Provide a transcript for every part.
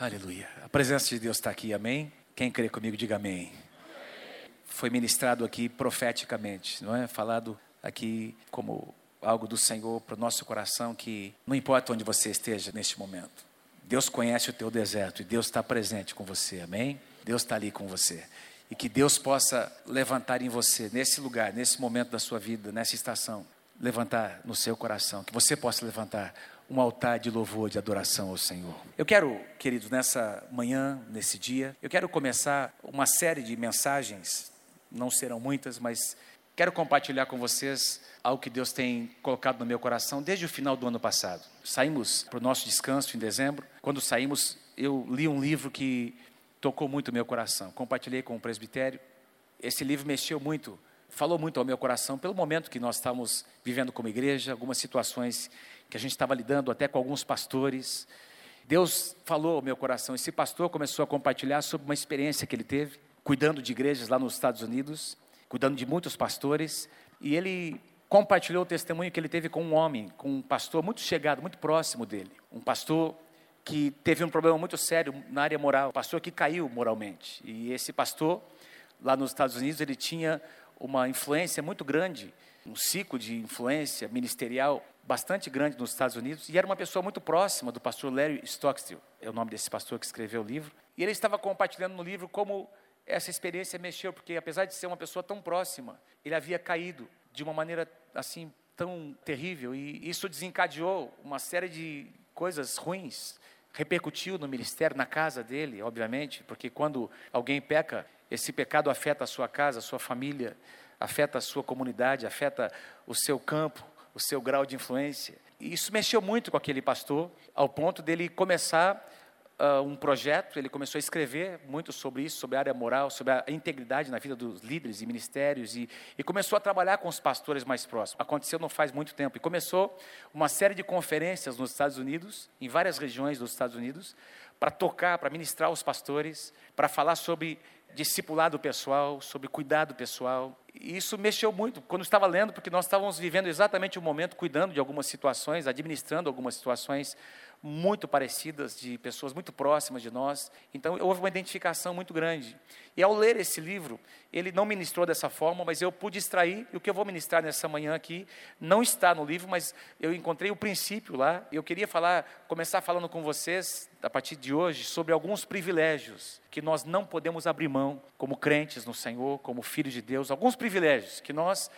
Aleluia. A presença de Deus está aqui, amém? Quem crê comigo, diga amém. Foi ministrado aqui profeticamente, não é? Falado aqui como algo do Senhor para o nosso coração, que não importa onde você esteja neste momento, Deus conhece o teu deserto e Deus está presente com você, amém? Deus está ali com você. E que Deus possa levantar em você, nesse lugar, nesse momento da sua vida, nessa estação, levantar no seu coração, que você possa levantar um altar de louvor, de adoração ao Senhor. Eu quero, queridos, nessa manhã, nesse dia, eu quero começar uma série de mensagens, não serão muitas, mas quero compartilhar com vocês algo que Deus tem colocado no meu coração desde o final do ano passado. Saímos para o nosso descanso em dezembro. Quando saímos, eu li um livro que tocou muito o meu coração. Compartilhei com o presbitério. Esse livro mexeu muito, falou muito ao meu coração pelo momento que nós estamos vivendo como igreja, algumas situações que a gente estava lidando até com alguns pastores. Deus falou ao meu coração. Esse pastor começou a compartilhar sobre uma experiência que ele teve, cuidando de igrejas lá nos Estados Unidos, cuidando de muitos pastores, e ele compartilhou o testemunho que ele teve com um homem, com um pastor muito chegado, muito próximo dele. Um pastor que teve um problema muito sério na área moral, um pastor que caiu moralmente. E esse pastor, lá nos Estados Unidos, ele tinha uma influência muito grande, um ciclo de influência ministerial bastante grande nos Estados Unidos, e era uma pessoa muito próxima do pastor Larry Stockstill, é o nome desse pastor que escreveu o livro, e ele estava compartilhando no livro como essa experiência mexeu, porque apesar de ser uma pessoa tão próxima, ele havia caído de uma maneira assim tão terrível, e isso desencadeou uma série de coisas ruins, repercutiu no ministério, na casa dele, obviamente, porque quando alguém peca, esse pecado afeta a sua casa, a sua família, afeta a sua comunidade, afeta o seu campo, o seu grau de influência. E isso mexeu muito com aquele pastor, ao ponto dele começar uh, um projeto, ele começou a escrever muito sobre isso, sobre a área moral, sobre a integridade na vida dos líderes e ministérios, e, e começou a trabalhar com os pastores mais próximos. Aconteceu não faz muito tempo, e começou uma série de conferências nos Estados Unidos, em várias regiões dos Estados Unidos, para tocar, para ministrar aos pastores, para falar sobre discipulado pessoal, sobre cuidado pessoal. E isso mexeu muito quando estava lendo, porque nós estávamos vivendo exatamente o momento, cuidando de algumas situações, administrando algumas situações muito parecidas, de pessoas muito próximas de nós. Então, houve uma identificação muito grande. E ao ler esse livro, ele não ministrou dessa forma, mas eu pude extrair, e o que eu vou ministrar nessa manhã aqui, não está no livro, mas eu encontrei o princípio lá. Eu queria falar, começar falando com vocês, a partir de hoje, sobre alguns privilégios que nós não podemos abrir mão, como crentes no Senhor, como filhos de Deus, alguns privilégios que nós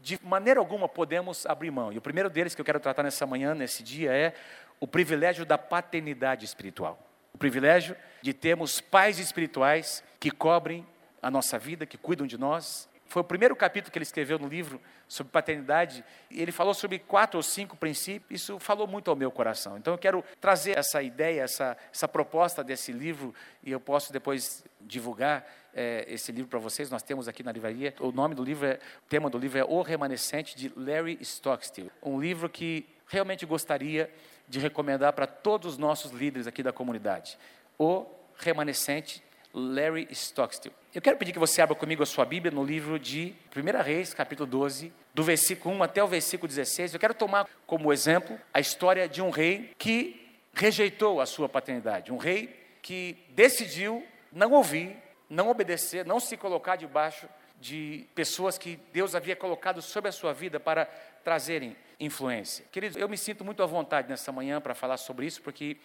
de maneira alguma podemos abrir mão. E o primeiro deles que eu quero tratar nessa manhã, nesse dia, é o privilégio da paternidade espiritual. O privilégio de termos pais espirituais que cobrem a nossa vida, que cuidam de nós. Foi o primeiro capítulo que ele escreveu no livro sobre paternidade. E ele falou sobre quatro ou cinco princípios. Isso falou muito ao meu coração. Então eu quero trazer essa ideia, essa, essa proposta desse livro, e eu posso depois divulgar é, esse livro para vocês. Nós temos aqui na livraria. O nome do livro, é, o tema do livro é O Remanescente, de Larry Stockstill. Um livro que realmente gostaria de recomendar para todos os nossos líderes aqui da comunidade. O remanescente Larry Stockstill. Eu quero pedir que você abra comigo a sua Bíblia no livro de 1 Reis, capítulo 12, do versículo 1 até o versículo 16. Eu quero tomar como exemplo a história de um rei que rejeitou a sua paternidade, um rei que decidiu não ouvir, não obedecer, não se colocar debaixo de pessoas que Deus havia colocado sobre a sua vida para trazerem influência. Queridos, eu me sinto muito à vontade nessa manhã para falar sobre isso, porque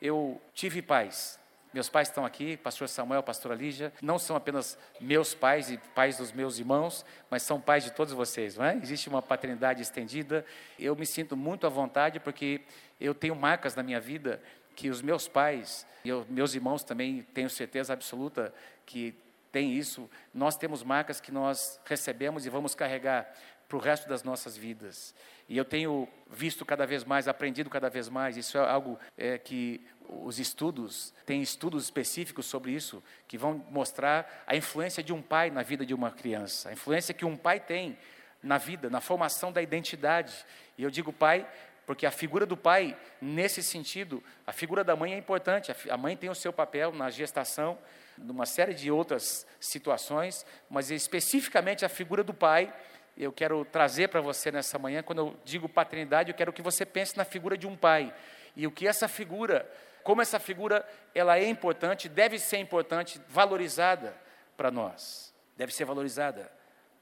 eu tive pais. Meus pais estão aqui, pastor Samuel, pastora Lígia, não são apenas meus pais e pais dos meus irmãos, mas são pais de todos vocês, não é? Existe uma paternidade estendida. Eu me sinto muito à vontade porque eu tenho marcas na minha vida que os meus pais e meus irmãos também tenho certeza absoluta que tem isso. Nós temos marcas que nós recebemos e vamos carregar para o resto das nossas vidas. E eu tenho visto cada vez mais, aprendido cada vez mais, isso é algo é, que os estudos, tem estudos específicos sobre isso, que vão mostrar a influência de um pai na vida de uma criança, a influência que um pai tem na vida, na formação da identidade. E eu digo pai porque a figura do pai, nesse sentido, a figura da mãe é importante, a mãe tem o seu papel na gestação, numa série de outras situações, mas especificamente a figura do pai eu quero trazer para você nessa manhã, quando eu digo paternidade, eu quero que você pense na figura de um pai. E o que essa figura como essa figura ela é importante, deve ser importante, valorizada para nós. Deve ser valorizada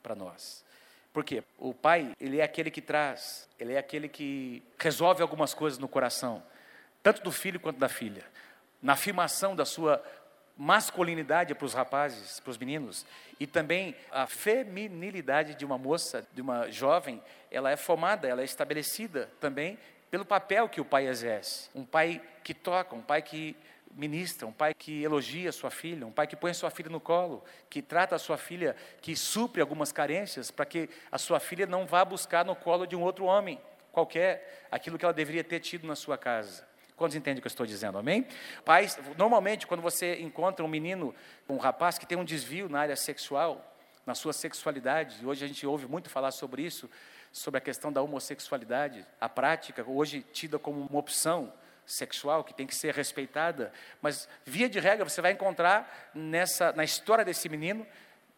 para nós. Por quê? O pai, ele é aquele que traz, ele é aquele que resolve algumas coisas no coração, tanto do filho quanto da filha. Na afirmação da sua masculinidade para os rapazes, para os meninos, e também a feminilidade de uma moça, de uma jovem, ela é formada, ela é estabelecida também pelo papel que o pai exerce. Um pai que toca, um pai que ministra, um pai que elogia sua filha, um pai que põe sua filha no colo, que trata a sua filha, que supre algumas carências, para que a sua filha não vá buscar no colo de um outro homem qualquer aquilo que ela deveria ter tido na sua casa. Quantos entendem o que eu estou dizendo, amém? Pais, normalmente, quando você encontra um menino, um rapaz que tem um desvio na área sexual, na sua sexualidade, e hoje a gente ouve muito falar sobre isso, sobre a questão da homossexualidade, a prática, hoje tida como uma opção sexual que tem que ser respeitada, mas via de regra você vai encontrar nessa na história desse menino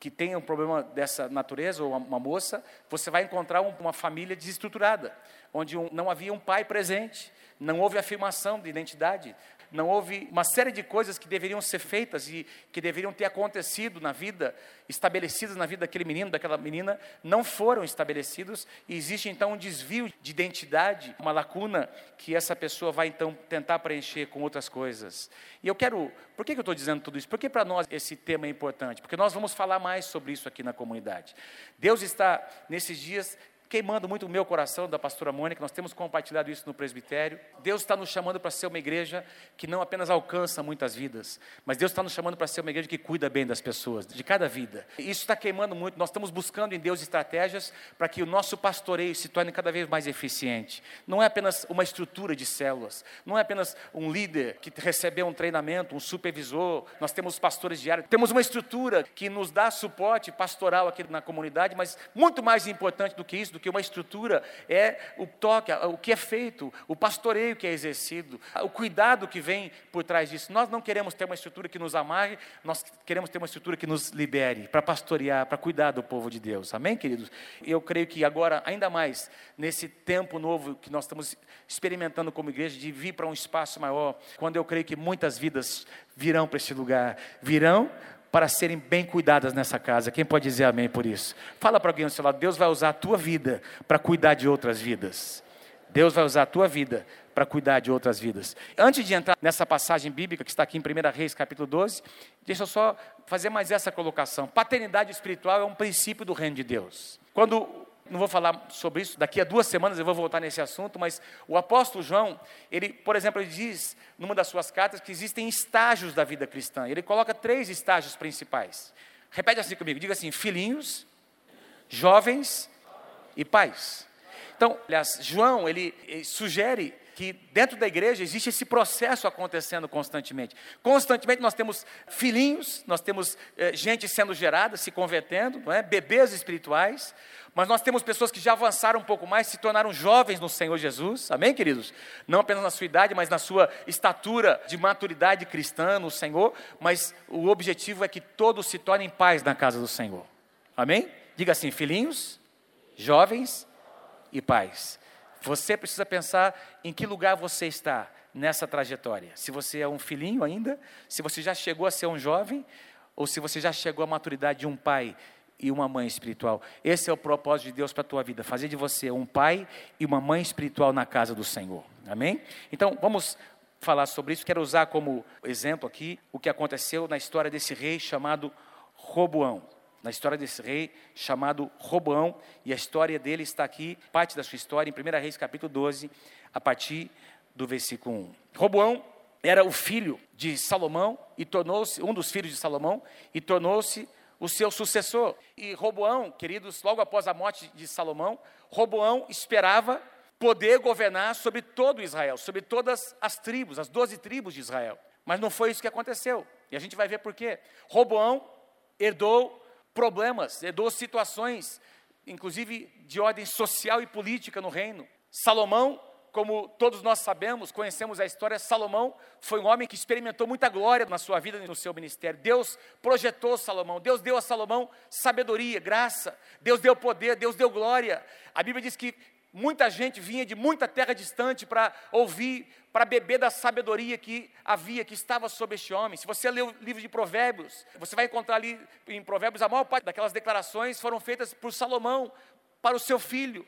que tem um problema dessa natureza ou uma, uma moça, você vai encontrar um, uma família desestruturada, onde um, não havia um pai presente, não houve afirmação de identidade, não houve uma série de coisas que deveriam ser feitas e que deveriam ter acontecido na vida, estabelecidas na vida daquele menino, daquela menina, não foram estabelecidos e existe então um desvio de identidade, uma lacuna que essa pessoa vai então tentar preencher com outras coisas. E eu quero, por que eu estou dizendo tudo isso? Porque para nós esse tema é importante, porque nós vamos falar mais sobre isso aqui na comunidade. Deus está nesses dias queimando muito o meu coração da pastora Mônica, nós temos compartilhado isso no presbitério. Deus está nos chamando para ser uma igreja que não apenas alcança muitas vidas, mas Deus está nos chamando para ser uma igreja que cuida bem das pessoas, de cada vida. Isso está queimando muito, nós estamos buscando em Deus estratégias para que o nosso pastoreio se torne cada vez mais eficiente. Não é apenas uma estrutura de células, não é apenas um líder que recebeu um treinamento, um supervisor, nós temos pastores diários, temos uma estrutura que nos dá suporte pastoral aqui na comunidade, mas muito mais importante do que isso, do que uma estrutura, é o toque, o que é feito, o pastoreio que é exercido, o cuidado que vem por trás disso. Nós não queremos ter uma estrutura que nos amarre, nós queremos ter uma estrutura que nos libere, para pastorear, para cuidar do povo de Deus. Amém, queridos? Eu creio que agora, ainda mais, nesse tempo novo que nós estamos experimentando como igreja, de vir para um espaço maior, quando eu creio que muitas vidas virão para esse lugar, virão para serem bem cuidadas nessa casa. Quem pode dizer amém por isso? Fala para alguém ao seu lado: Deus vai usar a tua vida para cuidar de outras vidas. Deus vai usar a tua vida para cuidar de outras vidas. Antes de entrar nessa passagem bíblica que está aqui em 1 Reis, capítulo 12, deixa eu só fazer mais essa colocação. Paternidade espiritual é um princípio do reino de Deus. Quando não vou falar sobre isso, daqui a duas semanas eu vou voltar nesse assunto, mas o apóstolo João, ele, por exemplo, ele diz numa das suas cartas que existem estágios da vida cristã. Ele coloca três estágios principais. Repete assim comigo, diga assim: filhinhos, jovens e pais. Então, aliás, João, ele, ele sugere que dentro da igreja existe esse processo acontecendo constantemente. Constantemente nós temos filhinhos, nós temos eh, gente sendo gerada, se convertendo, não é? bebês espirituais, mas nós temos pessoas que já avançaram um pouco mais, se tornaram jovens no Senhor Jesus, amém, queridos? Não apenas na sua idade, mas na sua estatura de maturidade cristã no Senhor, mas o objetivo é que todos se tornem pais na casa do Senhor, amém? Diga assim: filhinhos, jovens e pais. Você precisa pensar em que lugar você está nessa trajetória. Se você é um filhinho ainda, se você já chegou a ser um jovem, ou se você já chegou à maturidade de um pai e uma mãe espiritual. Esse é o propósito de Deus para a tua vida, fazer de você um pai e uma mãe espiritual na casa do Senhor. Amém? Então, vamos falar sobre isso. Quero usar como exemplo aqui o que aconteceu na história desse rei chamado Roboão na história desse rei chamado Roboão, e a história dele está aqui, parte da sua história, em 1 Reis capítulo 12, a partir do versículo 1. Roboão era o filho de Salomão e tornou-se, um dos filhos de Salomão, e tornou-se o seu sucessor. E Roboão, queridos, logo após a morte de Salomão, Roboão esperava poder governar sobre todo Israel, sobre todas as tribos, as doze tribos de Israel. Mas não foi isso que aconteceu. E a gente vai ver por quê. Roboão herdou problemas, herdou situações, inclusive de ordem social e política no reino. Salomão, como todos nós sabemos, conhecemos a história, Salomão foi um homem que experimentou muita glória na sua vida e no seu ministério. Deus projetou Salomão, Deus deu a Salomão sabedoria, graça, Deus deu poder, Deus deu glória. A Bíblia diz que muita gente vinha de muita terra distante para ouvir, para beber da sabedoria que havia, que estava sobre este homem. Se você ler o livro de Provérbios, você vai encontrar ali em Provérbios a maior parte daquelas declarações foram feitas por Salomão para o seu filho,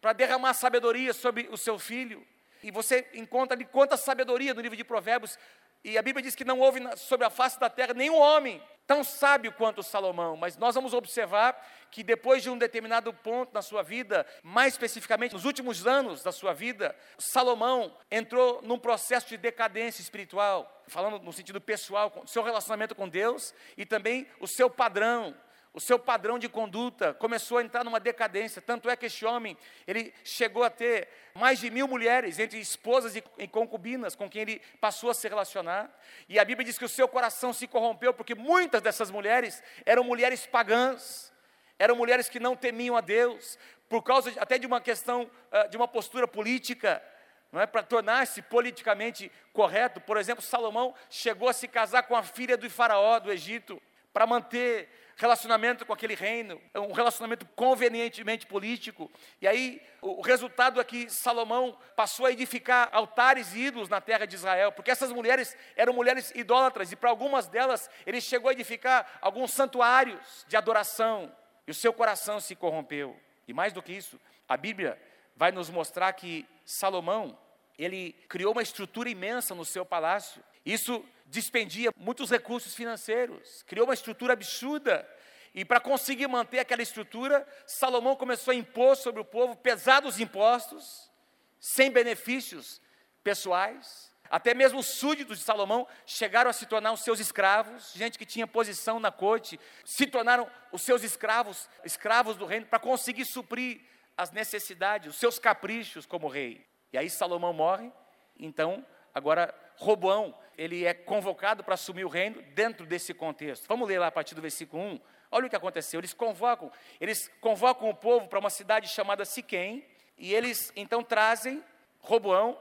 para derramar sabedoria sobre o seu filho. E você encontra ali quanta sabedoria no livro de Provérbios. E a Bíblia diz que não houve sobre a face da terra nenhum homem tão sábio quanto Salomão. Mas nós vamos observar que depois de um determinado ponto na sua vida, mais especificamente nos últimos anos da sua vida, Salomão entrou num processo de decadência espiritual, falando no sentido pessoal, seu relacionamento com Deus e também o seu padrão o seu padrão de conduta começou a entrar numa decadência. Tanto é que este homem, ele chegou a ter mais de mil mulheres, entre esposas e concubinas, com quem ele passou a se relacionar. E a Bíblia diz que o seu coração se corrompeu, porque muitas dessas mulheres eram mulheres pagãs, eram mulheres que não temiam a Deus, por causa até de uma questão, ah, de uma postura política, não é para tornar-se politicamente correto. Por exemplo, Salomão chegou a se casar com a filha do faraó do Egito para manter relacionamento com aquele reino, um relacionamento convenientemente político. E aí o resultado é que Salomão passou a edificar altares e ídolos na terra de Israel, porque essas mulheres eram mulheres idólatras e para algumas delas ele chegou a edificar alguns santuários de adoração. E o seu coração se corrompeu. E mais do que isso, a Bíblia vai nos mostrar que Salomão, ele criou uma estrutura imensa no seu palácio. Isso despendia muitos recursos financeiros, criou uma estrutura absurda. E para conseguir manter aquela estrutura, Salomão começou a impor sobre o povo pesados impostos, sem benefícios pessoais. Até mesmo os súditos de Salomão chegaram a se tornar os seus escravos, gente que tinha posição na corte, se tornaram os seus escravos, escravos do reino, para conseguir suprir as necessidades, os seus caprichos como rei. E aí Salomão morre, então agora Roboão, ele é convocado para assumir o reino dentro desse contexto. Vamos ler lá a partir do versículo 1. Olha o que aconteceu. Eles convocam, eles convocam o povo para uma cidade chamada Siquém, e eles então trazem Roboão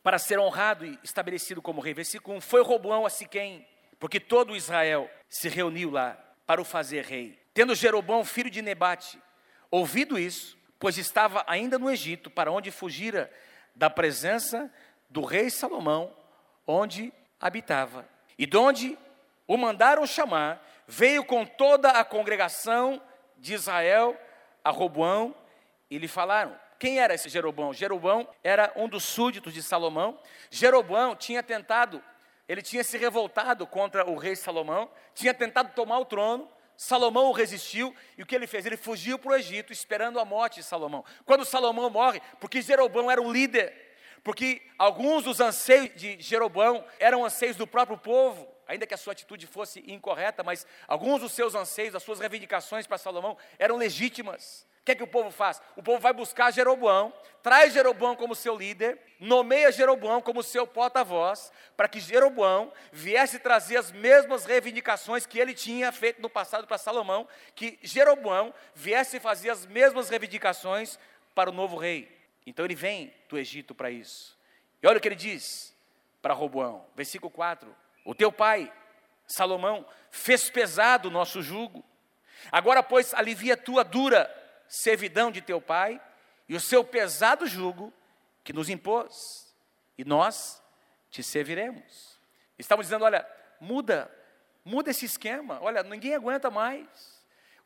para ser honrado e estabelecido como rei. Versículo 1. Foi Roboão a Siquém, porque todo Israel se reuniu lá para o fazer rei. Tendo Jeroboão, filho de Nebate, ouvido isso, pois estava ainda no Egito, para onde fugira da presença do rei Salomão, onde habitava. E de onde o mandaram chamar, veio com toda a congregação de Israel a Roboão e lhe falaram. Quem era esse Jeroboão? Jeroboão era um dos súditos de Salomão. Jeroboão tinha tentado, ele tinha se revoltado contra o rei Salomão, tinha tentado tomar o trono. Salomão o resistiu e o que ele fez? Ele fugiu para o Egito esperando a morte de Salomão. Quando Salomão morre, porque Jeroboão era um líder, porque alguns dos anseios de Jeroboão eram anseios do próprio povo, ainda que a sua atitude fosse incorreta, mas alguns dos seus anseios, as suas reivindicações para Salomão eram legítimas. O que é que o povo faz? O povo vai buscar Jeroboão, traz Jeroboão como seu líder, nomeia Jeroboão como seu porta-voz, para que Jeroboão viesse trazer as mesmas reivindicações que ele tinha feito no passado para Salomão, que Jeroboão viesse fazer as mesmas reivindicações para o novo rei. Então ele vem do Egito para isso. E olha o que ele diz para Roboão, versículo 4: O teu pai, Salomão, fez pesado o nosso jugo. Agora, pois, alivia a tua dura servidão de teu pai e o seu pesado jugo que nos impôs, e nós te serviremos. Estamos dizendo: olha, muda, muda esse esquema, olha, ninguém aguenta mais.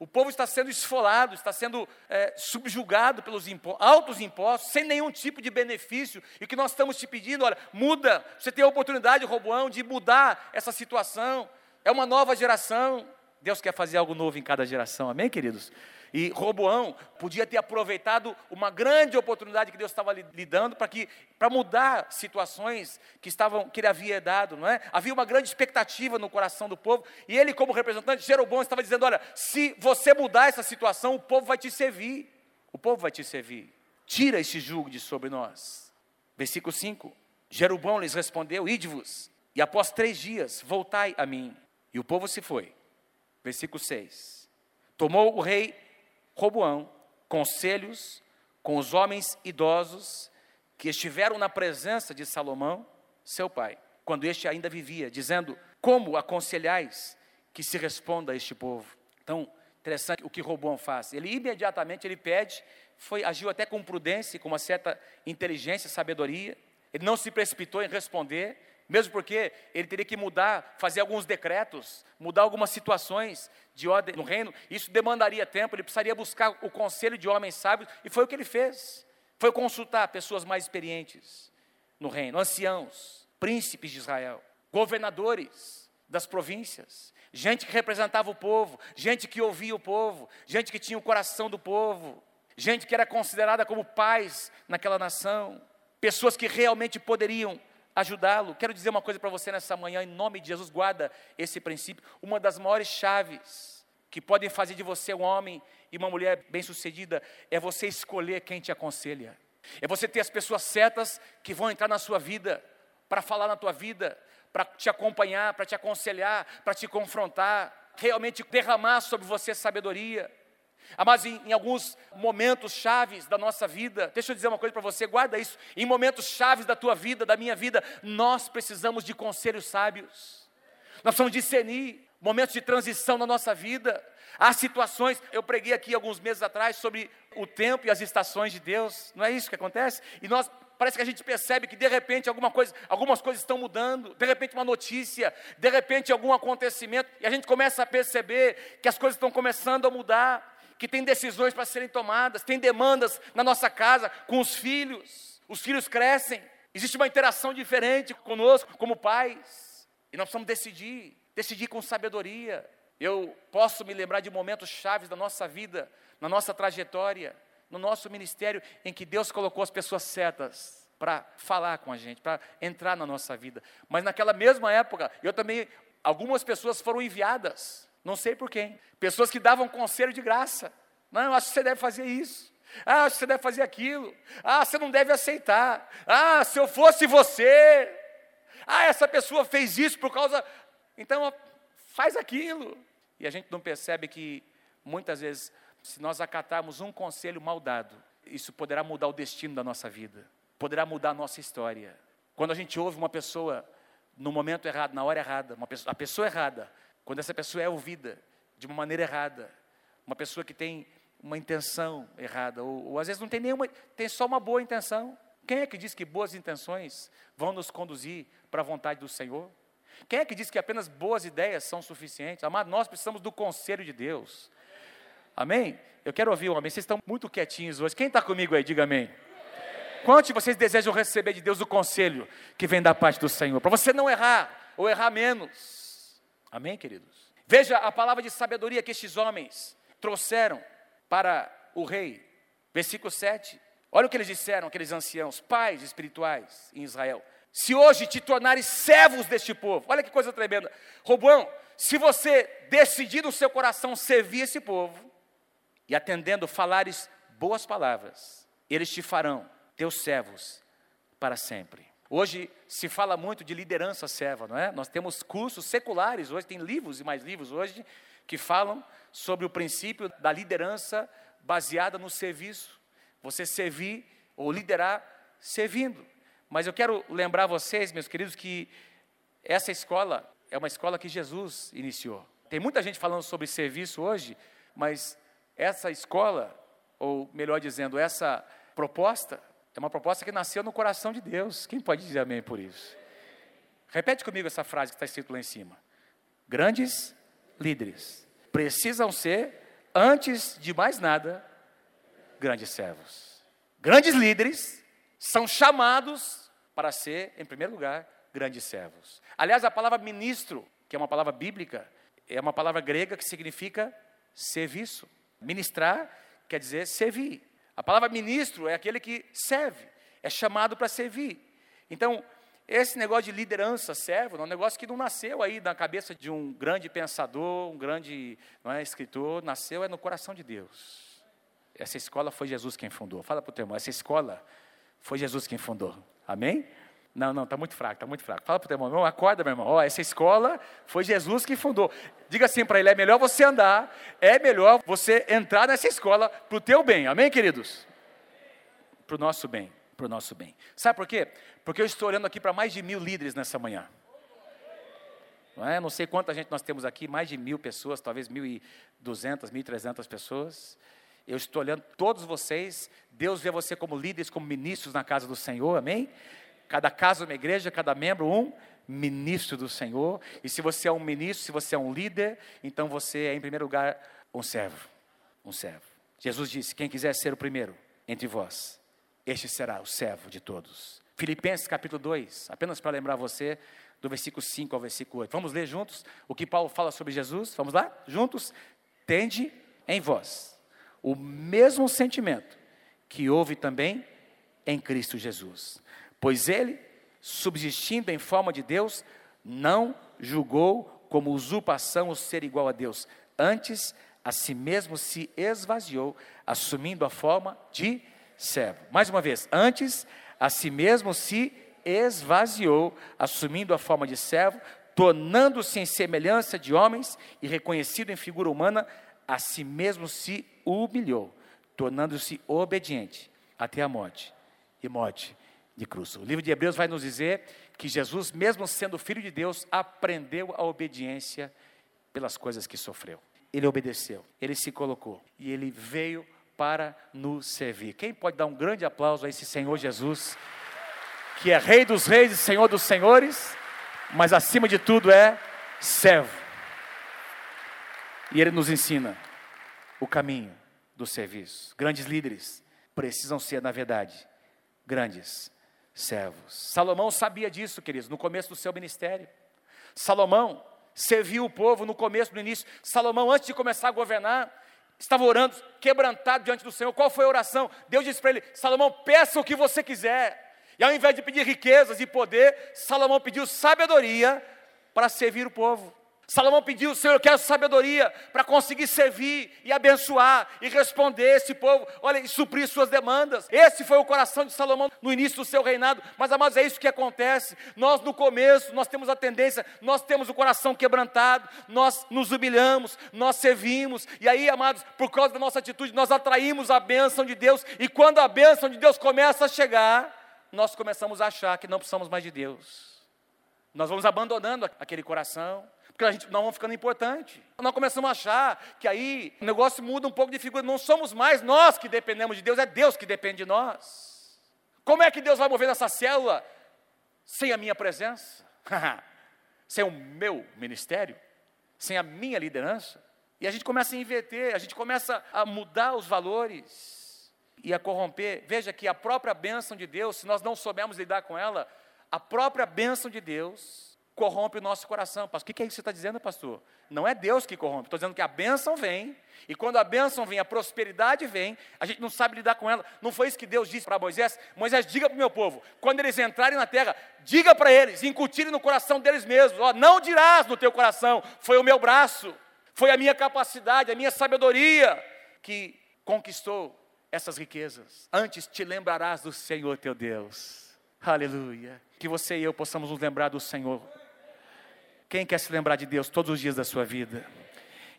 O povo está sendo esfolado, está sendo é, subjugado pelos impo altos impostos, sem nenhum tipo de benefício. E o que nós estamos te pedindo, olha, muda. Você tem a oportunidade, Roboão, de mudar essa situação. É uma nova geração. Deus quer fazer algo novo em cada geração, amém, queridos? E Roboão podia ter aproveitado uma grande oportunidade que Deus estava lhe dando para que para mudar situações que estavam que ele havia dado, não é? Havia uma grande expectativa no coração do povo, e ele como representante Jeroboão estava dizendo: "Olha, se você mudar essa situação, o povo vai te servir. O povo vai te servir. Tira esse jugo de sobre nós." Versículo 5. Jeroboão lhes respondeu: Ide-vos, e após três dias voltai a mim. E o povo se foi. Versículo 6. Tomou o rei Roboão, conselhos com os homens idosos que estiveram na presença de Salomão, seu pai, quando este ainda vivia, dizendo: Como aconselhais que se responda a este povo? Então, interessante o que Roboão faz. Ele imediatamente ele pede foi agiu até com prudência, com uma certa inteligência, sabedoria. Ele não se precipitou em responder, mesmo porque ele teria que mudar, fazer alguns decretos, mudar algumas situações de ordem no reino. Isso demandaria tempo, ele precisaria buscar o conselho de homens sábios, e foi o que ele fez. Foi consultar pessoas mais experientes no reino, anciãos, príncipes de Israel, governadores das províncias, gente que representava o povo, gente que ouvia o povo, gente que tinha o coração do povo, gente que era considerada como pais naquela nação, pessoas que realmente poderiam ajudá-lo. Quero dizer uma coisa para você nessa manhã, em nome de Jesus, guarda esse princípio. Uma das maiores chaves que podem fazer de você um homem e uma mulher bem-sucedida é você escolher quem te aconselha. É você ter as pessoas certas que vão entrar na sua vida, para falar na tua vida, para te acompanhar, para te aconselhar, para te confrontar, realmente derramar sobre você sabedoria. Ah, mas em, em, alguns momentos chaves da nossa vida, deixa eu dizer uma coisa para você, guarda isso. Em momentos chaves da tua vida, da minha vida, nós precisamos de conselhos sábios. Nós precisamos discernir momentos de transição na nossa vida. Há situações, eu preguei aqui alguns meses atrás sobre o tempo e as estações de Deus, não é isso que acontece? E nós parece que a gente percebe que de repente alguma coisa, algumas coisas estão mudando, de repente uma notícia, de repente algum acontecimento, e a gente começa a perceber que as coisas estão começando a mudar que tem decisões para serem tomadas, tem demandas na nossa casa, com os filhos. Os filhos crescem, existe uma interação diferente conosco, como pais, e nós precisamos decidir, decidir com sabedoria. Eu posso me lembrar de momentos chaves da nossa vida, na nossa trajetória, no nosso ministério, em que Deus colocou as pessoas certas para falar com a gente, para entrar na nossa vida. Mas naquela mesma época, eu também, algumas pessoas foram enviadas não sei por quem. Pessoas que davam conselho de graça. Não, acho que você deve fazer isso. Ah, acho que você deve fazer aquilo. Ah, você não deve aceitar. Ah, se eu fosse você. Ah, essa pessoa fez isso por causa. Então, faz aquilo. E a gente não percebe que, muitas vezes, se nós acatarmos um conselho mal dado, isso poderá mudar o destino da nossa vida, poderá mudar a nossa história. Quando a gente ouve uma pessoa no momento errado, na hora errada, uma pessoa, a pessoa errada, quando essa pessoa é ouvida de uma maneira errada, uma pessoa que tem uma intenção errada, ou, ou às vezes não tem nenhuma, tem só uma boa intenção. Quem é que diz que boas intenções vão nos conduzir para a vontade do Senhor? Quem é que diz que apenas boas ideias são suficientes? Amado, nós precisamos do conselho de Deus. Amém? Eu quero ouvir um amém. Vocês estão muito quietinhos hoje. Quem está comigo aí, diga amém. Quantos de vocês desejam receber de Deus o conselho que vem da parte do Senhor? Para você não errar, ou errar menos. Amém, queridos? Veja a palavra de sabedoria que estes homens trouxeram para o rei. Versículo 7. Olha o que eles disseram, aqueles anciãos, pais espirituais em Israel. Se hoje te tornares servos deste povo, olha que coisa tremenda. Robão, se você decidir no seu coração servir esse povo, e atendendo falares boas palavras, eles te farão teus servos para sempre. Hoje se fala muito de liderança serva, não é? Nós temos cursos seculares hoje, tem livros e mais livros hoje que falam sobre o princípio da liderança baseada no serviço. Você servir ou liderar servindo. Mas eu quero lembrar vocês, meus queridos, que essa escola é uma escola que Jesus iniciou. Tem muita gente falando sobre serviço hoje, mas essa escola, ou melhor dizendo, essa proposta é uma proposta que nasceu no coração de Deus. Quem pode dizer amém por isso? Repete comigo essa frase que está escrito lá em cima. Grandes líderes precisam ser, antes de mais nada, grandes servos. Grandes líderes são chamados para ser, em primeiro lugar, grandes servos. Aliás, a palavra ministro, que é uma palavra bíblica, é uma palavra grega que significa serviço. Ministrar quer dizer servir. A palavra ministro é aquele que serve, é chamado para servir. Então, esse negócio de liderança servo é um negócio que não nasceu aí na cabeça de um grande pensador, um grande não é, escritor, nasceu é no coração de Deus. Essa escola foi Jesus quem fundou. Fala para o teu irmão, essa escola foi Jesus quem fundou. Amém? Não, não, está muito fraco, está muito fraco. Fala para o teu irmão, acorda, meu irmão. Ó, essa escola foi Jesus que fundou. Diga assim para ele: é melhor você andar, é melhor você entrar nessa escola para o teu bem. Amém, queridos? Para o nosso bem, para o nosso bem. Sabe por quê? Porque eu estou olhando aqui para mais de mil líderes nessa manhã. Não, é? não sei quanta gente nós temos aqui, mais de mil pessoas, talvez mil e duzentas, mil e trezentas pessoas. Eu estou olhando todos vocês, Deus vê você como líderes, como ministros na casa do Senhor, amém? Cada casa uma igreja, cada membro um ministro do Senhor. E se você é um ministro, se você é um líder, então você é, em primeiro lugar, um servo. Um servo. Jesus disse: Quem quiser ser o primeiro entre vós, este será o servo de todos. Filipenses capítulo 2, apenas para lembrar você, do versículo 5 ao versículo 8. Vamos ler juntos o que Paulo fala sobre Jesus? Vamos lá? Juntos? Tende em vós o mesmo sentimento que houve também em Cristo Jesus. Pois ele, subsistindo em forma de Deus, não julgou como usurpação o ser igual a Deus. Antes, a si mesmo se esvaziou, assumindo a forma de servo. Mais uma vez, antes, a si mesmo se esvaziou, assumindo a forma de servo, tornando-se em semelhança de homens e reconhecido em figura humana, a si mesmo se humilhou, tornando-se obediente até a morte e morte de cruz. O livro de Hebreus vai nos dizer que Jesus, mesmo sendo filho de Deus, aprendeu a obediência pelas coisas que sofreu. Ele obedeceu, ele se colocou e ele veio para nos servir. Quem pode dar um grande aplauso a esse Senhor Jesus, que é Rei dos Reis e Senhor dos Senhores, mas acima de tudo é servo. E ele nos ensina o caminho do serviço. Grandes líderes precisam ser, na verdade, grandes servos. Salomão sabia disso, queridos, no começo do seu ministério. Salomão serviu o povo no começo, no início. Salomão, antes de começar a governar, estava orando, quebrantado diante do Senhor. Qual foi a oração? Deus disse para ele: Salomão, peça o que você quiser. E ao invés de pedir riquezas e poder, Salomão pediu sabedoria para servir o povo. Salomão pediu, Senhor, eu quero sabedoria para conseguir servir e abençoar e responder esse povo, olha, e suprir suas demandas. Esse foi o coração de Salomão no início do seu reinado. Mas, amados, é isso que acontece. Nós, no começo, nós temos a tendência, nós temos o coração quebrantado, nós nos humilhamos, nós servimos, e aí, amados, por causa da nossa atitude, nós atraímos a bênção de Deus, e quando a bênção de Deus começa a chegar, nós começamos a achar que não precisamos mais de Deus. Nós vamos abandonando aquele coração, porque a gente, nós vamos ficando importante. Nós começamos a achar que aí o negócio muda um pouco de figura. Não somos mais nós que dependemos de Deus, é Deus que depende de nós. Como é que Deus vai mover essa célula sem a minha presença? sem o meu ministério? Sem a minha liderança? E a gente começa a inverter, a gente começa a mudar os valores e a corromper. Veja que a própria bênção de Deus, se nós não soubermos lidar com ela, a própria bênção de Deus corrompe o nosso coração. Pastor, o que é isso que você está dizendo, pastor? Não é Deus que corrompe, estou dizendo que a bênção vem, e quando a bênção vem, a prosperidade vem, a gente não sabe lidar com ela. Não foi isso que Deus disse para Moisés? Moisés, diga para o meu povo, quando eles entrarem na terra, diga para eles, incutirem no coração deles mesmos, ó, não dirás no teu coração, foi o meu braço, foi a minha capacidade, a minha sabedoria que conquistou essas riquezas. Antes te lembrarás do Senhor teu Deus. Aleluia. Que você e eu possamos nos lembrar do Senhor quem quer se lembrar de Deus todos os dias da sua vida?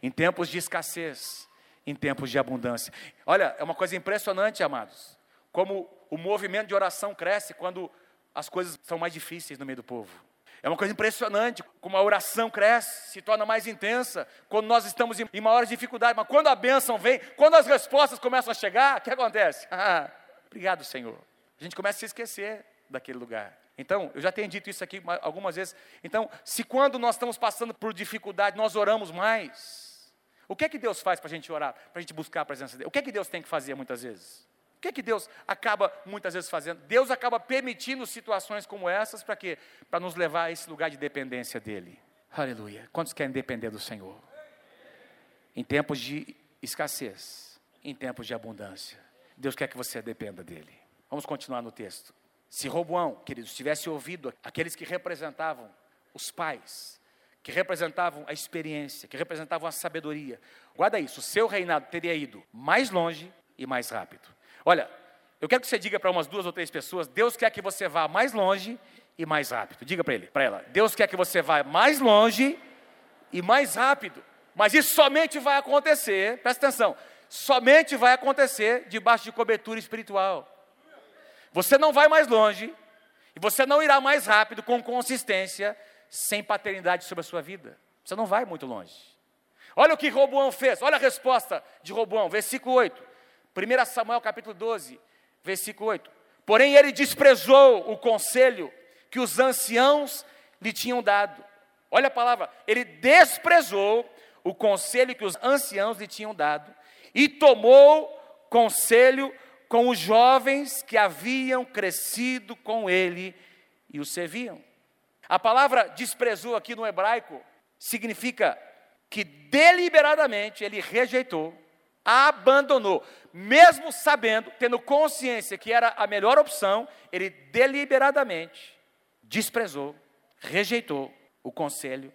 Em tempos de escassez, em tempos de abundância. Olha, é uma coisa impressionante, amados, como o movimento de oração cresce quando as coisas são mais difíceis no meio do povo. É uma coisa impressionante como a oração cresce, se torna mais intensa, quando nós estamos em maiores dificuldades. Mas quando a bênção vem, quando as respostas começam a chegar, o que acontece? Obrigado, Senhor. A gente começa a se esquecer daquele lugar. Então, eu já tenho dito isso aqui algumas vezes. Então, se quando nós estamos passando por dificuldade, nós oramos mais, o que é que Deus faz para a gente orar, para a gente buscar a presença dele? O que é que Deus tem que fazer muitas vezes? O que é que Deus acaba muitas vezes fazendo? Deus acaba permitindo situações como essas para quê? Para nos levar a esse lugar de dependência dele. Aleluia. Quantos querem depender do Senhor? Em tempos de escassez, em tempos de abundância. Deus quer que você dependa dele. Vamos continuar no texto. Se Roboão, queridos, tivesse ouvido aqueles que representavam os pais, que representavam a experiência, que representavam a sabedoria, guarda isso, o seu reinado teria ido mais longe e mais rápido. Olha, eu quero que você diga para umas duas ou três pessoas: Deus quer que você vá mais longe e mais rápido. Diga para ele, para ela: Deus quer que você vá mais longe e mais rápido. Mas isso somente vai acontecer, presta atenção, somente vai acontecer debaixo de cobertura espiritual. Você não vai mais longe e você não irá mais rápido com consistência sem paternidade sobre a sua vida. Você não vai muito longe. Olha o que Roboão fez, olha a resposta de Roboão, versículo 8. 1 Samuel capítulo 12, versículo 8. Porém ele desprezou o conselho que os anciãos lhe tinham dado. Olha a palavra, ele desprezou o conselho que os anciãos lhe tinham dado e tomou conselho com os jovens que haviam crescido com ele e o serviam. A palavra desprezou aqui no hebraico significa que deliberadamente ele rejeitou, abandonou, mesmo sabendo, tendo consciência que era a melhor opção, ele deliberadamente desprezou, rejeitou o conselho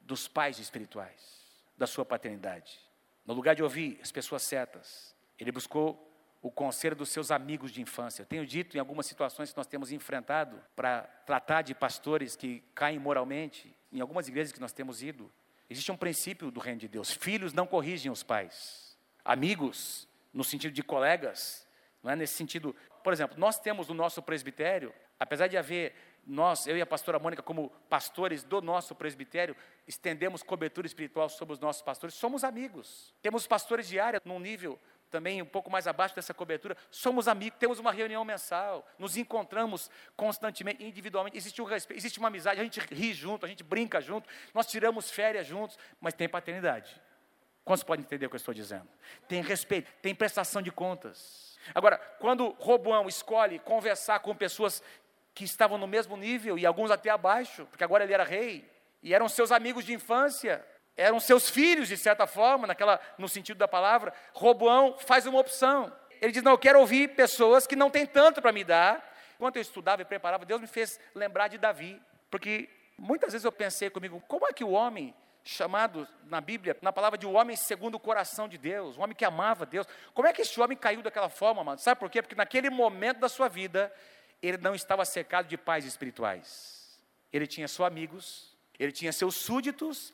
dos pais espirituais, da sua paternidade. No lugar de ouvir as pessoas certas, ele buscou o conselho dos seus amigos de infância. Tenho dito em algumas situações que nós temos enfrentado para tratar de pastores que caem moralmente, em algumas igrejas que nós temos ido, existe um princípio do reino de Deus: filhos não corrigem os pais, amigos, no sentido de colegas, não é nesse sentido. Por exemplo, nós temos no nosso presbitério, apesar de haver nós, eu e a pastora Mônica, como pastores do nosso presbitério, estendemos cobertura espiritual sobre os nossos pastores, somos amigos. Temos pastores de área num nível também um pouco mais abaixo dessa cobertura, somos amigos, temos uma reunião mensal, nos encontramos constantemente, individualmente, existe um respeito, existe uma amizade, a gente ri junto, a gente brinca junto, nós tiramos férias juntos, mas tem paternidade. Quantos podem entender o que eu estou dizendo? Tem respeito, tem prestação de contas. Agora, quando Roboão escolhe conversar com pessoas que estavam no mesmo nível e alguns até abaixo, porque agora ele era rei, e eram seus amigos de infância, eram seus filhos, de certa forma, naquela, no sentido da palavra, Roboão faz uma opção. Ele diz: Não, eu quero ouvir pessoas que não têm tanto para me dar. Enquanto eu estudava e preparava, Deus me fez lembrar de Davi, porque muitas vezes eu pensei comigo: como é que o homem, chamado na Bíblia, na palavra de o homem segundo o coração de Deus, o homem que amava Deus, como é que esse homem caiu daquela forma, mano? Sabe por quê? Porque naquele momento da sua vida, ele não estava cercado de pais espirituais. Ele tinha só amigos, ele tinha seus súditos,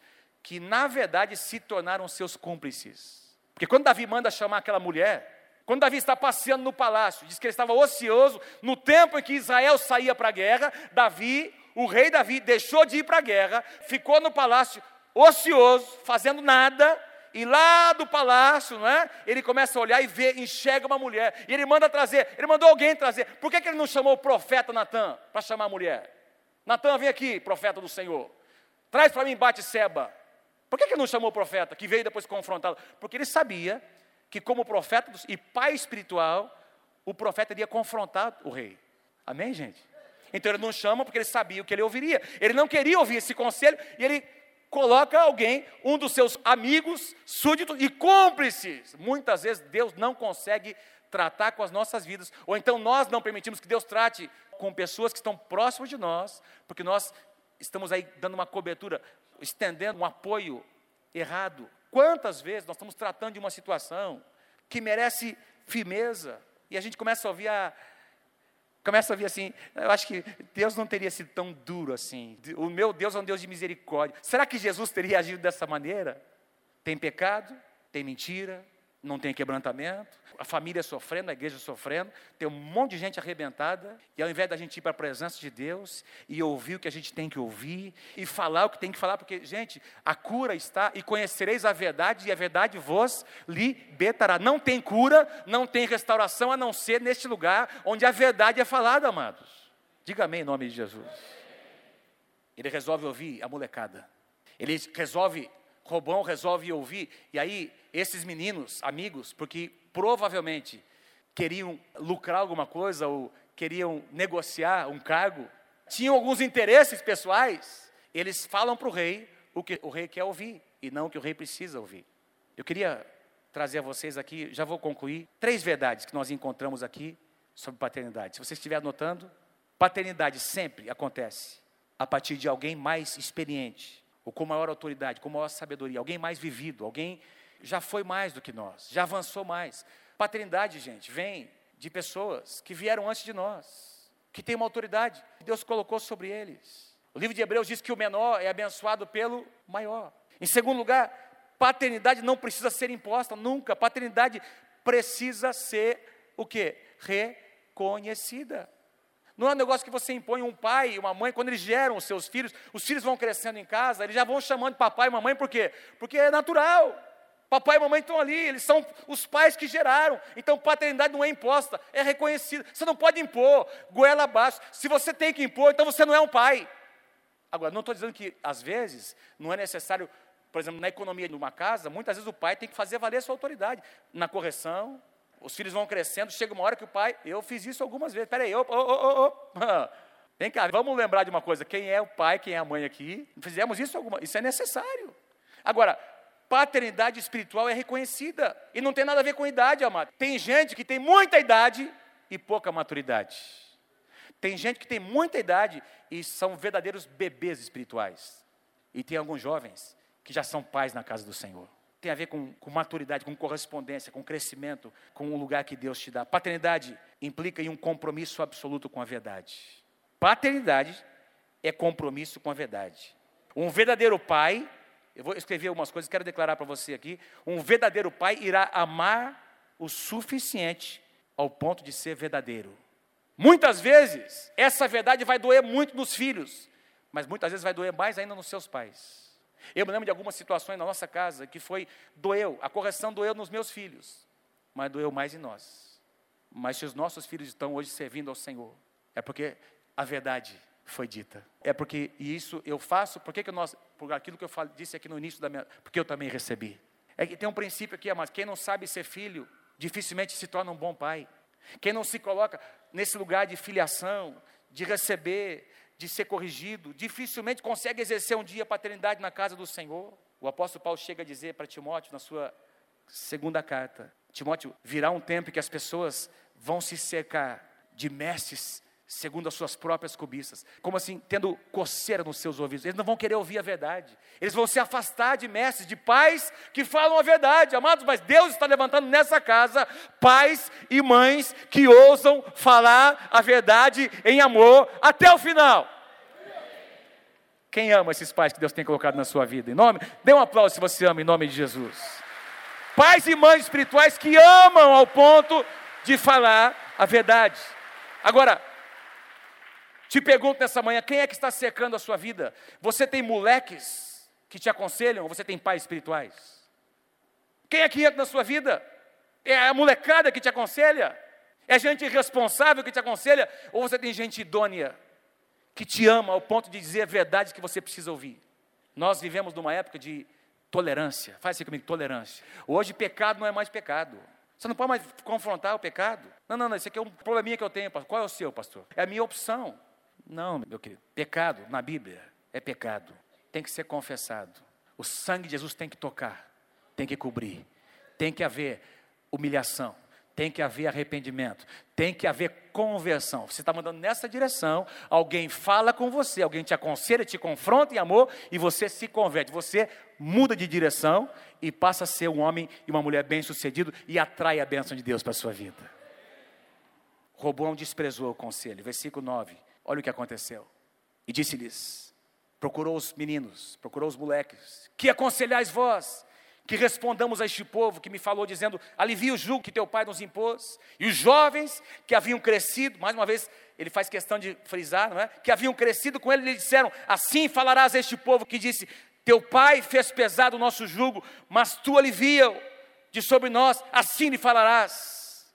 que na verdade se tornaram seus cúmplices. Porque quando Davi manda chamar aquela mulher, quando Davi está passeando no palácio, diz que ele estava ocioso, no tempo em que Israel saía para a guerra, Davi, o rei Davi, deixou de ir para a guerra, ficou no palácio ocioso, fazendo nada, e lá do palácio, não é? Ele começa a olhar e ver, enxerga uma mulher. E ele manda trazer, ele mandou alguém trazer. Por que, que ele não chamou o profeta Natan para chamar a mulher? Natan, vem aqui, profeta do Senhor. Traz para mim Bate-seba. Por que, que não chamou o profeta, que veio depois confrontá-lo? Porque ele sabia que, como profeta e pai espiritual, o profeta iria confrontar o rei. Amém, gente? Então ele não chama porque ele sabia o que ele ouviria. Ele não queria ouvir esse conselho e ele coloca alguém, um dos seus amigos, súditos e cúmplices. Muitas vezes Deus não consegue tratar com as nossas vidas, ou então nós não permitimos que Deus trate com pessoas que estão próximas de nós, porque nós estamos aí dando uma cobertura estendendo um apoio errado. Quantas vezes nós estamos tratando de uma situação que merece firmeza e a gente começa a ouvir a, começa a ouvir assim, eu acho que Deus não teria sido tão duro assim. O meu Deus é um Deus de misericórdia. Será que Jesus teria agido dessa maneira? Tem pecado, tem mentira, não tem quebrantamento, a família sofrendo, a igreja sofrendo, tem um monte de gente arrebentada, e ao invés da gente ir para a presença de Deus e ouvir o que a gente tem que ouvir, e falar o que tem que falar, porque, gente, a cura está, e conhecereis a verdade, e a verdade vos libertará. Não tem cura, não tem restauração, a não ser neste lugar onde a verdade é falada, amados. Diga amém em nome de Jesus. Ele resolve ouvir a molecada. Ele resolve Robão resolve ouvir, e aí esses meninos, amigos, porque provavelmente queriam lucrar alguma coisa ou queriam negociar um cargo, tinham alguns interesses pessoais, eles falam para o rei o que o rei quer ouvir e não o que o rei precisa ouvir. Eu queria trazer a vocês aqui, já vou concluir, três verdades que nós encontramos aqui sobre paternidade. Se você estiver anotando, paternidade sempre acontece a partir de alguém mais experiente ou com maior autoridade, com maior sabedoria, alguém mais vivido, alguém já foi mais do que nós, já avançou mais. Paternidade, gente, vem de pessoas que vieram antes de nós, que têm uma autoridade que Deus colocou sobre eles. O livro de Hebreus diz que o menor é abençoado pelo maior. Em segundo lugar, paternidade não precisa ser imposta nunca. Paternidade precisa ser o que? Reconhecida. Não é um negócio que você impõe um pai e uma mãe, quando eles geram os seus filhos, os filhos vão crescendo em casa, eles já vão chamando papai e mamãe, por quê? Porque é natural. Papai e mamãe estão ali, eles são os pais que geraram. Então, paternidade não é imposta, é reconhecida. Você não pode impor, goela abaixo. Se você tem que impor, então você não é um pai. Agora, não estou dizendo que, às vezes, não é necessário, por exemplo, na economia de uma casa, muitas vezes o pai tem que fazer valer a sua autoridade. Na correção, os filhos vão crescendo, chega uma hora que o pai, eu fiz isso algumas vezes, peraí, ô, ô, ô, vem cá, vamos lembrar de uma coisa, quem é o pai, quem é a mãe aqui, fizemos isso alguma, isso é necessário. Agora, paternidade espiritual é reconhecida. E não tem nada a ver com idade, amado. Tem gente que tem muita idade e pouca maturidade. Tem gente que tem muita idade e são verdadeiros bebês espirituais. E tem alguns jovens que já são pais na casa do Senhor. Tem a ver com, com maturidade, com correspondência, com crescimento, com o lugar que Deus te dá. Paternidade implica em um compromisso absoluto com a verdade. Paternidade é compromisso com a verdade. Um verdadeiro pai eu vou escrever algumas coisas, quero declarar para você aqui. Um verdadeiro pai irá amar o suficiente ao ponto de ser verdadeiro. Muitas vezes, essa verdade vai doer muito nos filhos, mas muitas vezes vai doer mais ainda nos seus pais. Eu me lembro de algumas situações na nossa casa que foi, doeu, a correção doeu nos meus filhos, mas doeu mais em nós. Mas se os nossos filhos estão hoje servindo ao Senhor, é porque a verdade foi dita. É porque e isso eu faço, por que, que nós, por aquilo que eu falo, disse aqui no início da minha, porque eu também recebi. É que tem um princípio aqui, mas quem não sabe ser filho, dificilmente se torna um bom pai. Quem não se coloca nesse lugar de filiação, de receber, de ser corrigido, dificilmente consegue exercer um dia a paternidade na casa do Senhor. O apóstolo Paulo chega a dizer para Timóteo na sua segunda carta: Timóteo, virá um tempo que as pessoas vão se cercar de mestres segundo as suas próprias cobiças. Como assim? Tendo coceira nos seus ouvidos. Eles não vão querer ouvir a verdade. Eles vão se afastar de mestres, de pais que falam a verdade. Amados, mas Deus está levantando nessa casa pais e mães que ousam falar a verdade em amor até o final. Quem ama esses pais que Deus tem colocado na sua vida? Em nome, dê um aplauso se você ama em nome de Jesus. Pais e mães espirituais que amam ao ponto de falar a verdade. Agora, te pergunto nessa manhã, quem é que está secando a sua vida? Você tem moleques que te aconselham ou você tem pais espirituais? Quem é que entra na sua vida? É a molecada que te aconselha? É gente irresponsável que te aconselha? Ou você tem gente idônea que te ama ao ponto de dizer a verdade que você precisa ouvir? Nós vivemos numa época de tolerância. Faz assim comigo, tolerância. Hoje pecado não é mais pecado. Você não pode mais confrontar o pecado. Não, não, não, isso aqui é um probleminha que eu tenho. Qual é o seu, pastor? É a minha opção. Não, meu querido. Pecado na Bíblia é pecado. Tem que ser confessado. O sangue de Jesus tem que tocar, tem que cobrir. Tem que haver humilhação, tem que haver arrependimento, tem que haver conversão. Você está mandando nessa direção, alguém fala com você, alguém te aconselha, te confronta em amor e você se converte. Você muda de direção e passa a ser um homem e uma mulher bem-sucedido e atrai a bênção de Deus para a sua vida. Roboão desprezou o conselho. Versículo 9. Olha o que aconteceu. E disse-lhes: procurou os meninos, procurou os moleques, que aconselhais vós? Que respondamos a este povo que me falou, dizendo: alivia o jugo que teu pai nos impôs. E os jovens que haviam crescido, mais uma vez, ele faz questão de frisar, não é? Que haviam crescido com ele, lhe disseram: Assim falarás a este povo que disse: Teu pai fez pesado o nosso jugo, mas tu alivia de sobre nós, assim lhe falarás.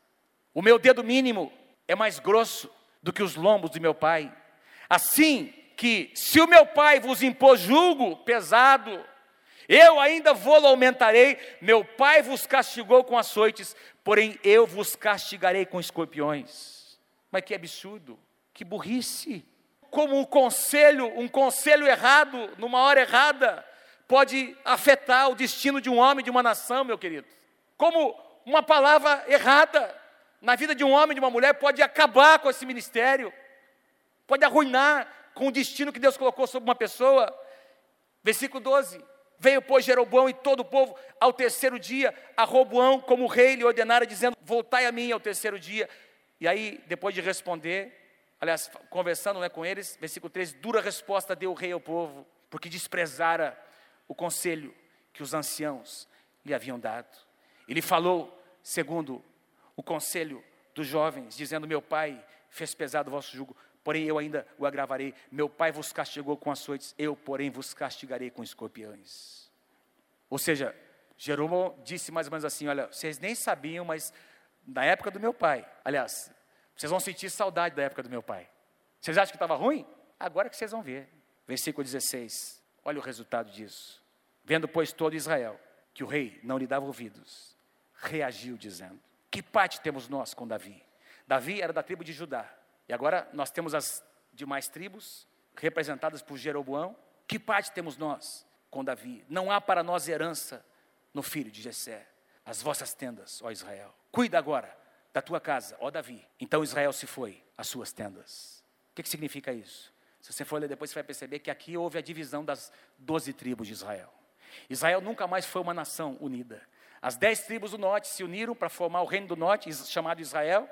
O meu dedo mínimo é mais grosso do que os lombos de meu pai. Assim que, se o meu pai vos impôs jugo pesado, eu ainda vou aumentarei. Meu pai vos castigou com açoites, porém eu vos castigarei com escorpiões. Mas que absurdo, que burrice. Como um conselho, um conselho errado, numa hora errada, pode afetar o destino de um homem, de uma nação, meu querido. Como uma palavra errada na vida de um homem, de uma mulher, pode acabar com esse ministério, pode arruinar com o destino que Deus colocou sobre uma pessoa. Versículo 12: Veio, pois, Jeroboão e todo o povo ao terceiro dia, a Roboão, como rei, lhe ordenara, dizendo: Voltai a mim ao terceiro dia. E aí, depois de responder, aliás, conversando né, com eles, versículo 13: Dura resposta deu o rei ao povo, porque desprezara o conselho que os anciãos lhe haviam dado. Ele falou segundo o conselho dos jovens, dizendo: Meu pai fez pesado o vosso jugo, porém eu ainda o agravarei. Meu pai vos castigou com açoites, eu, porém, vos castigarei com escorpiões. Ou seja, Jeroboão disse mais ou menos assim: Olha, vocês nem sabiam, mas na época do meu pai, aliás, vocês vão sentir saudade da época do meu pai. Vocês acham que estava ruim? Agora que vocês vão ver. Versículo 16. Olha o resultado disso. Vendo, pois, todo Israel que o rei não lhe dava ouvidos, reagiu dizendo: Que parte temos nós com Davi? Davi era da tribo de Judá. E agora nós temos as demais tribos, representadas por Jeroboão. Que parte temos nós com Davi? Não há para nós herança no filho de Jessé. As vossas tendas, ó Israel. Cuida agora da tua casa, ó Davi. Então Israel se foi às suas tendas. O que, que significa isso? Se você for ler depois, você vai perceber que aqui houve a divisão das doze tribos de Israel. Israel nunca mais foi uma nação unida. As dez tribos do norte se uniram para formar o reino do norte, chamado Israel,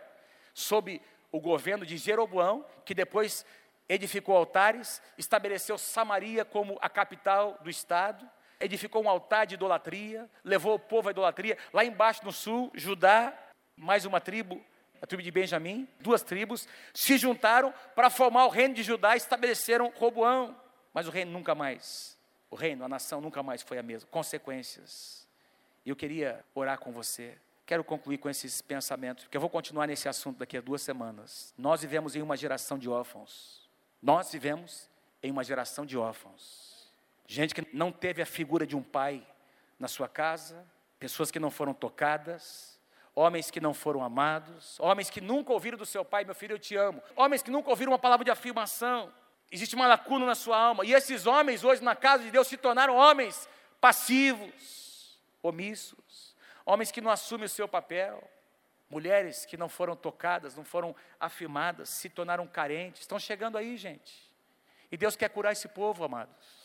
sob o governo de Jeroboão, que depois edificou altares, estabeleceu Samaria como a capital do estado, edificou um altar de idolatria, levou o povo à idolatria. Lá embaixo no sul, Judá, mais uma tribo, a tribo de Benjamim, duas tribos, se juntaram para formar o reino de Judá e estabeleceram Roboão. Mas o reino nunca mais, o reino, a nação nunca mais foi a mesma. Consequências. E eu queria orar com você. Quero concluir com esses pensamentos, porque eu vou continuar nesse assunto daqui a duas semanas. Nós vivemos em uma geração de órfãos. Nós vivemos em uma geração de órfãos. Gente que não teve a figura de um pai na sua casa, pessoas que não foram tocadas, homens que não foram amados, homens que nunca ouviram do seu pai, meu filho, eu te amo, homens que nunca ouviram uma palavra de afirmação. Existe uma lacuna na sua alma, e esses homens hoje na casa de Deus se tornaram homens passivos, omissos, homens que não assumem o seu papel, mulheres que não foram tocadas, não foram afirmadas, se tornaram carentes, estão chegando aí, gente. E Deus quer curar esse povo, amados.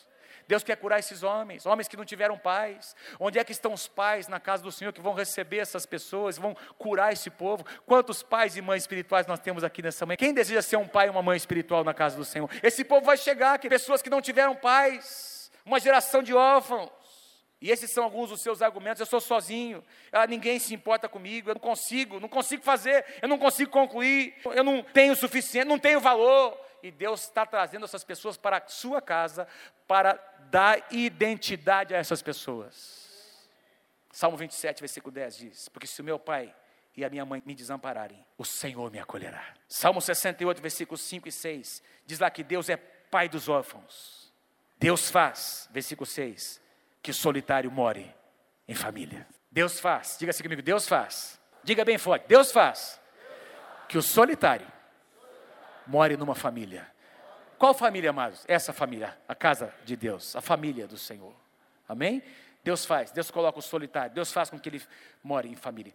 Deus quer curar esses homens, homens que não tiveram pais. Onde é que estão os pais na casa do Senhor que vão receber essas pessoas, vão curar esse povo? Quantos pais e mães espirituais nós temos aqui nessa manhã? Quem deseja ser um pai e uma mãe espiritual na casa do Senhor? Esse povo vai chegar, que pessoas que não tiveram pais, uma geração de órfãos. E esses são alguns dos seus argumentos. Eu sou sozinho, ah, ninguém se importa comigo, eu não consigo, não consigo fazer, eu não consigo concluir, eu não tenho o suficiente, não tenho valor. E Deus está trazendo essas pessoas para a sua casa para dar identidade a essas pessoas. Salmo 27, versículo 10 diz: Porque se o meu pai e a minha mãe me desampararem, o Senhor me acolherá. Salmo 68, versículos 5 e 6 diz lá que Deus é pai dos órfãos. Deus faz, versículo 6, que solitário more em família. Deus faz, diga assim comigo: Deus faz. Diga bem forte: Deus faz que o solitário more numa família. Qual família, amados? Essa família, a casa de Deus, a família do Senhor. Amém? Deus faz, Deus coloca o solitário, Deus faz com que ele more em família.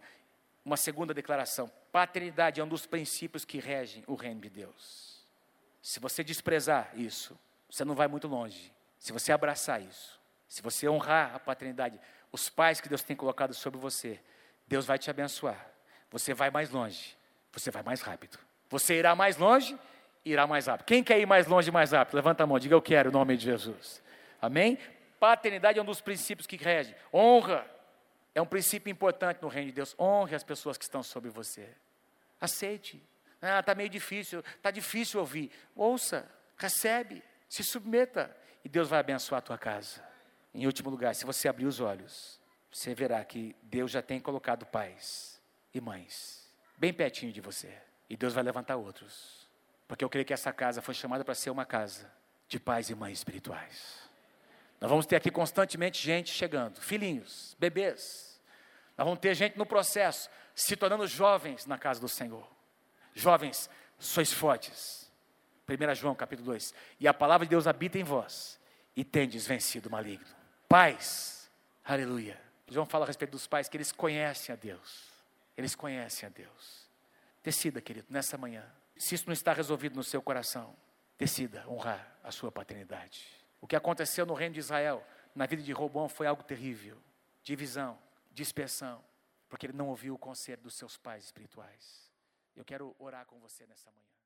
Uma segunda declaração: paternidade é um dos princípios que regem o reino de Deus. Se você desprezar isso, você não vai muito longe. Se você abraçar isso, se você honrar a paternidade, os pais que Deus tem colocado sobre você, Deus vai te abençoar. Você vai mais longe, você vai mais rápido. Você irá mais longe irá mais rápido. Quem quer ir mais longe mais rápido? Levanta a mão, diga eu quero, em nome de Jesus. Amém? Paternidade é um dos princípios que rege. Honra é um princípio importante no reino de Deus. Honre as pessoas que estão sobre você. Aceite. Ah, está meio difícil, está difícil ouvir. Ouça, recebe, se submeta e Deus vai abençoar a tua casa. Em último lugar, se você abrir os olhos, você verá que Deus já tem colocado pais e mães bem pertinho de você. E Deus vai levantar outros porque eu creio que essa casa foi chamada para ser uma casa de pais e mães espirituais. Nós vamos ter aqui constantemente gente chegando, filhinhos, bebês. Nós vamos ter gente no processo, se tornando jovens na casa do Senhor. Jovens, sois fortes. 1 João capítulo 2. E a palavra de Deus habita em vós, e tendes vencido o maligno. Pais, aleluia. João fala a respeito dos pais que eles conhecem a Deus. Eles conhecem a Deus. Decida, querido, nessa manhã. Se isso não está resolvido no seu coração, decida honrar a sua paternidade. O que aconteceu no reino de Israel, na vida de Robão, foi algo terrível divisão, dispersão, porque ele não ouviu o conselho dos seus pais espirituais. Eu quero orar com você nessa manhã.